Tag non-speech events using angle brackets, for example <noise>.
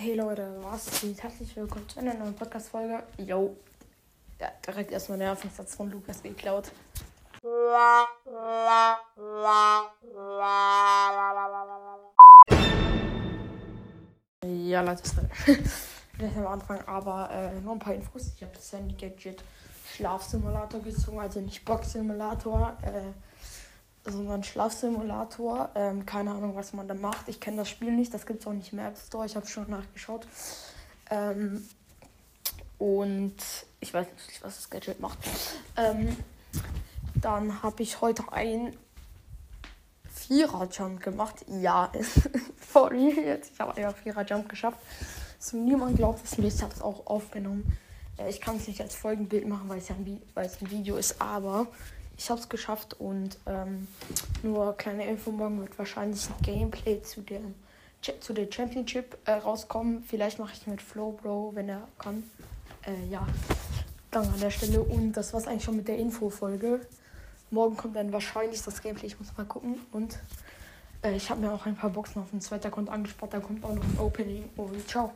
Hey Leute, was geht? Herzlich willkommen zu einer neuen Podcast-Folge. Yo. Ja, direkt erstmal der Anfangssatz von Lukas geklaut. Ja, Leute, <laughs> gleich am Anfang, aber äh, nur ein paar Infos. Ich habe das Handy Gadget Schlafsimulator gezogen, also nicht Box-Simulator, äh, sondern Schlafsimulator. Ähm, keine Ahnung, was man da macht. Ich kenne das Spiel nicht, das gibt es auch nicht im App Store. Ich habe schon nachgeschaut. Ähm, und ich weiß nicht, was das Gadget macht. Ähm, dann habe ich heute ein Vierer-Jump gemacht. Ja, sorry, <laughs> jetzt. Ich habe einen Vierer-Jump geschafft. So, niemand glaubt es mir. Ich habe es auch aufgenommen. Ich kann es nicht als Folgenbild machen, weil es ja ein, Vi- ein Video ist, aber ich habe es geschafft und ähm, nur kleine Info, morgen wird wahrscheinlich ein Gameplay zu, Cha- zu der Championship äh, rauskommen. Vielleicht mache ich mit Flo Bro, wenn er kann. Äh, ja, danke an der Stelle. Und das war's eigentlich schon mit der Info-Folge. Morgen kommt dann wahrscheinlich das Gameplay. Ich muss mal gucken. Und äh, ich habe mir auch ein paar Boxen auf dem zweiten Account angespart. Da kommt auch noch ein Opening. Und ciao.